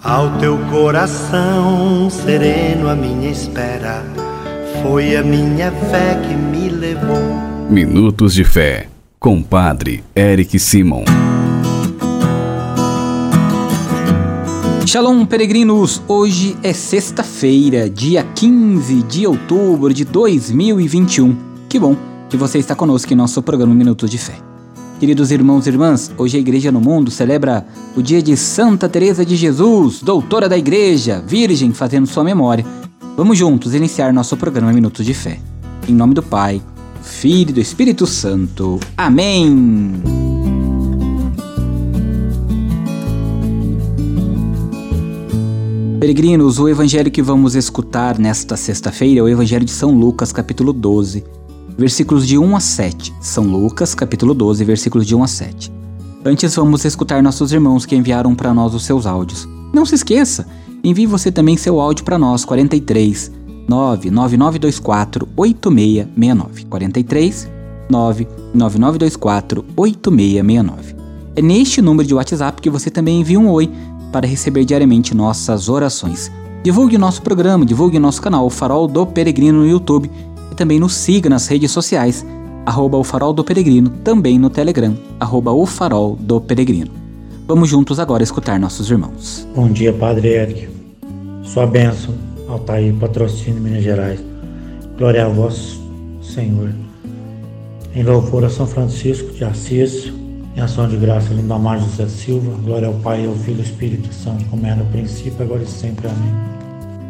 Ao teu coração sereno, a minha espera foi a minha fé que me levou. Minutos de Fé, com Padre Eric Simon. Shalom, peregrinos! Hoje é sexta-feira, dia 15 de outubro de 2021. Que bom que você está conosco em nosso programa Minutos de Fé. Queridos irmãos e irmãs, hoje a Igreja no Mundo celebra o dia de Santa Teresa de Jesus, doutora da Igreja, virgem, fazendo sua memória. Vamos juntos iniciar nosso programa Minutos de Fé. Em nome do Pai, do Filho e do Espírito Santo. Amém! Peregrinos, o evangelho que vamos escutar nesta sexta-feira é o Evangelho de São Lucas, capítulo 12 versículos de 1 a 7. São Lucas, capítulo 12, versículos de 1 a 7. Antes vamos escutar nossos irmãos que enviaram para nós os seus áudios. Não se esqueça, envie você também seu áudio para nós, 43 99924 8669. 43 99924 8669. É neste número de WhatsApp que você também envia um oi para receber diariamente nossas orações. Divulgue nosso programa, divulgue nosso canal, o Farol do Peregrino no YouTube também nos siga nas redes sociais, arroba o Farol do Peregrino, também no Telegram, arroba o Farol do Peregrino. Vamos juntos agora escutar nossos irmãos. Bom dia, Padre Eric. Sua bênção, Altair, patrocínio Minas Gerais. Glória a vós, Senhor. Em louvor a São Francisco de Assis, em ação de graça, Lindomar José Silva. Glória ao Pai, ao Filho e ao Espírito Santo, como era no princípio, agora e sempre. Amém.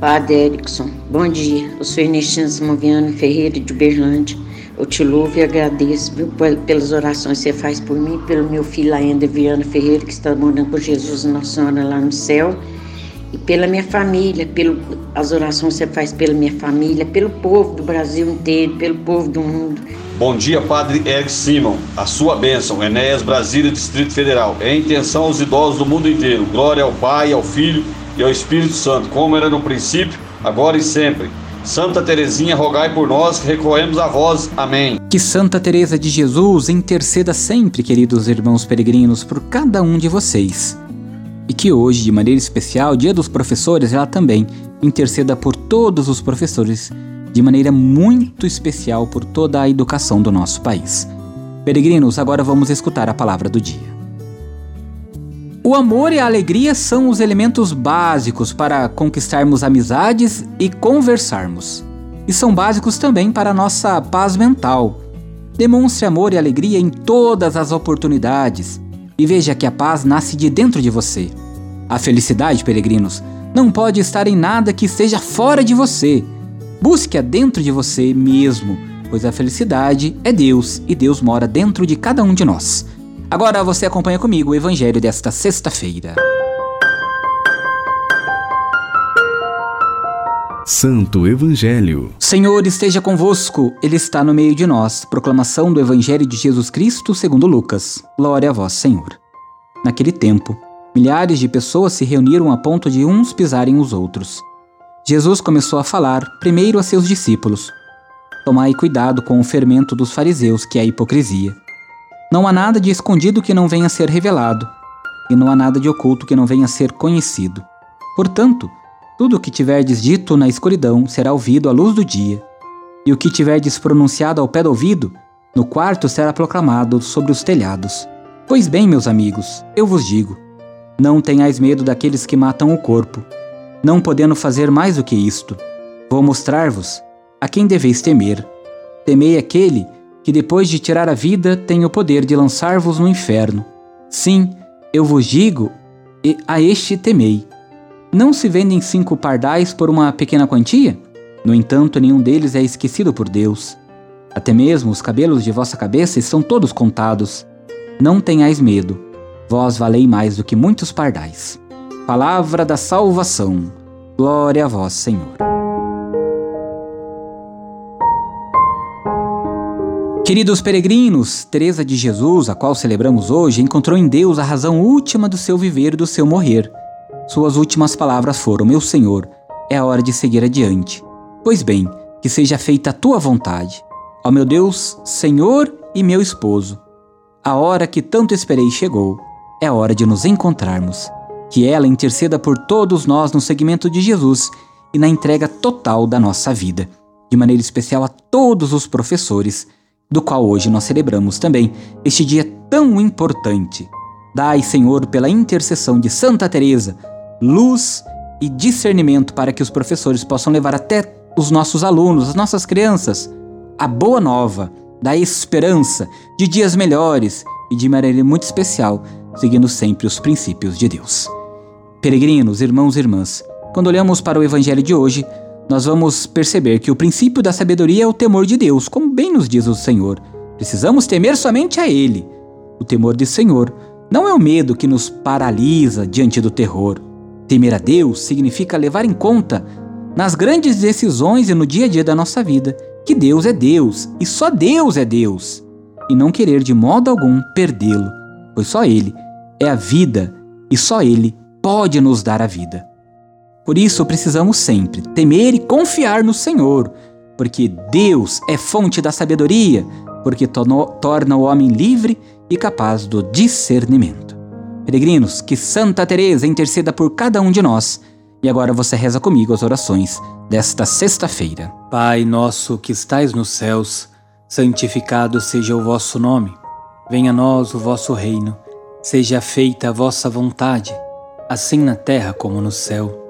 Padre Erickson, bom dia. Eu sou Ernestina Samoviano Ferreira de Berlândia. Eu te louvo e agradeço viu, pelas orações que você faz por mim, pelo meu filho ainda Viana Ferreira, que está morando com Jesus Nossa Senhora lá no céu, e pela minha família, pelas orações que você faz pela minha família, pelo povo do Brasil inteiro, pelo povo do mundo. Bom dia, Padre Eric Simon. A sua bênção, Enéas Brasília, Distrito Federal. É intenção aos idosos do mundo inteiro. Glória ao Pai, ao Filho e ao Espírito Santo, como era no princípio, agora e sempre. Santa Teresinha, rogai por nós que recorremos a vós. Amém. Que Santa Teresa de Jesus interceda sempre, queridos irmãos peregrinos, por cada um de vocês. E que hoje, de maneira especial, Dia dos Professores, ela também interceda por todos os professores, de maneira muito especial por toda a educação do nosso país. Peregrinos, agora vamos escutar a palavra do dia. O amor e a alegria são os elementos básicos para conquistarmos amizades e conversarmos. E são básicos também para a nossa paz mental. Demonstre amor e alegria em todas as oportunidades e veja que a paz nasce de dentro de você. A felicidade, peregrinos, não pode estar em nada que esteja fora de você. Busque-a dentro de você mesmo, pois a felicidade é Deus e Deus mora dentro de cada um de nós. Agora você acompanha comigo o evangelho desta sexta-feira. Santo Evangelho. Senhor esteja convosco, Ele está no meio de nós. Proclamação do Evangelho de Jesus Cristo segundo Lucas. Glória a vós, Senhor. Naquele tempo, milhares de pessoas se reuniram a ponto de uns pisarem os outros. Jesus começou a falar, primeiro a seus discípulos: Tomai cuidado com o fermento dos fariseus, que é a hipocrisia. Não há nada de escondido que não venha a ser revelado, e não há nada de oculto que não venha a ser conhecido. Portanto, tudo o que tiverdes dito na escuridão será ouvido à luz do dia, e o que tiverdes pronunciado ao pé do ouvido, no quarto será proclamado sobre os telhados. Pois bem, meus amigos, eu vos digo: não tenhais medo daqueles que matam o corpo, não podendo fazer mais do que isto. Vou mostrar-vos a quem deveis temer. Temei aquele que depois de tirar a vida tem o poder de lançar-vos no inferno. Sim, eu vos digo, e a este temei. Não se vendem cinco pardais por uma pequena quantia? No entanto, nenhum deles é esquecido por Deus. Até mesmo os cabelos de vossa cabeça estão todos contados. Não tenhais medo, vós valei mais do que muitos pardais. Palavra da salvação. Glória a vós, Senhor. Queridos peregrinos, Teresa de Jesus, a qual celebramos hoje, encontrou em Deus a razão última do seu viver e do seu morrer. Suas últimas palavras foram: Meu Senhor, é a hora de seguir adiante. Pois bem, que seja feita a tua vontade. Ó meu Deus, Senhor e meu esposo, a hora que tanto esperei chegou. É a hora de nos encontrarmos. Que ela interceda por todos nós no segmento de Jesus e na entrega total da nossa vida. De maneira especial a todos os professores, do qual hoje nós celebramos também este dia tão importante. Dai, Senhor, pela intercessão de Santa Teresa, luz e discernimento para que os professores possam levar até os nossos alunos, as nossas crianças, a boa nova da esperança de dias melhores e de maneira muito especial, seguindo sempre os princípios de Deus. Peregrinos, irmãos e irmãs, quando olhamos para o evangelho de hoje, nós vamos perceber que o princípio da sabedoria é o temor de Deus, como bem nos diz o Senhor. Precisamos temer somente a Ele. O temor do Senhor não é o medo que nos paralisa diante do terror. Temer a Deus significa levar em conta, nas grandes decisões e no dia a dia da nossa vida, que Deus é Deus e só Deus é Deus, e não querer de modo algum perdê-lo, pois só Ele é a vida e só Ele pode nos dar a vida. Por isso precisamos sempre temer e confiar no Senhor, porque Deus é fonte da sabedoria, porque torna o homem livre e capaz do discernimento. Peregrinos, que Santa Teresa interceda por cada um de nós. E agora você reza comigo as orações desta sexta-feira. Pai nosso que estais nos céus, santificado seja o vosso nome. Venha a nós o vosso reino. Seja feita a vossa vontade, assim na terra como no céu.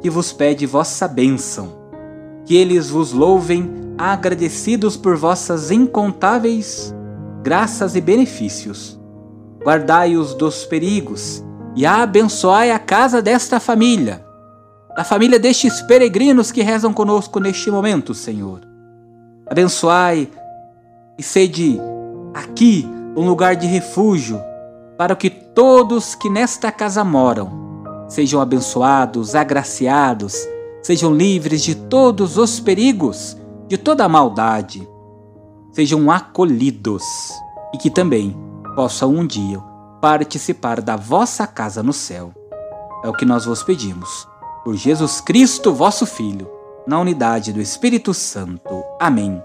que vos pede vossa bênção. Que eles vos louvem agradecidos por vossas incontáveis graças e benefícios. Guardai-os dos perigos e abençoai a casa desta família, da família destes peregrinos que rezam conosco neste momento, Senhor. Abençoai e sede aqui um lugar de refúgio para que todos que nesta casa moram sejam abençoados, agraciados, sejam livres de todos os perigos de toda a maldade, sejam acolhidos e que também possam um dia participar da vossa casa no céu. É o que nós vos pedimos. Por Jesus Cristo, vosso Filho, na unidade do Espírito Santo. Amém.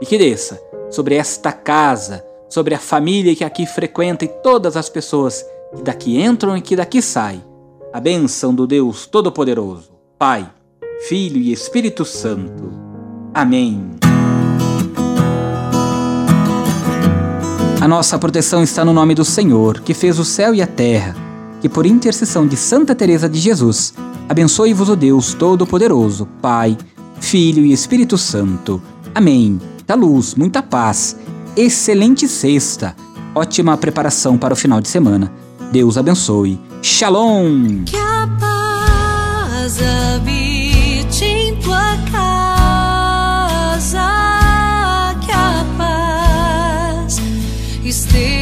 E que desça sobre esta casa, sobre a família que aqui frequenta e todas as pessoas que daqui entram e que daqui saem, a bênção do Deus Todo-Poderoso, Pai, Filho e Espírito Santo Amém. A nossa proteção está no nome do Senhor, que fez o céu e a terra, que por intercessão de Santa Teresa de Jesus, abençoe-vos o Deus Todo-Poderoso, Pai, Filho e Espírito Santo. Amém. Da luz, muita paz, excelente sexta, ótima preparação para o final de semana. Deus abençoe. Shalom! Que a paz habite em tua casa, que a paz esteja.